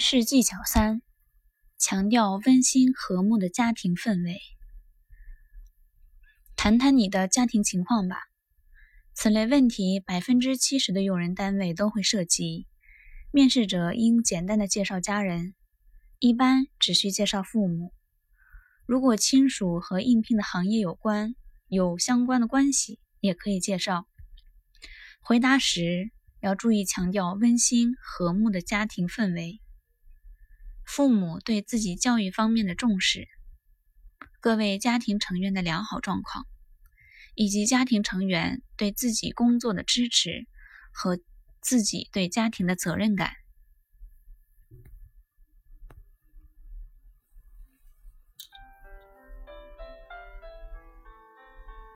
面试技巧三：强调温馨和睦的家庭氛围。谈谈你的家庭情况吧。此类问题，百分之七十的用人单位都会涉及。面试者应简单的介绍家人，一般只需介绍父母。如果亲属和应聘的行业有关，有相关的关系，也可以介绍。回答时要注意强调温馨和睦的家庭氛围。父母对自己教育方面的重视，各位家庭成员的良好状况，以及家庭成员对自己工作的支持和自己对家庭的责任感。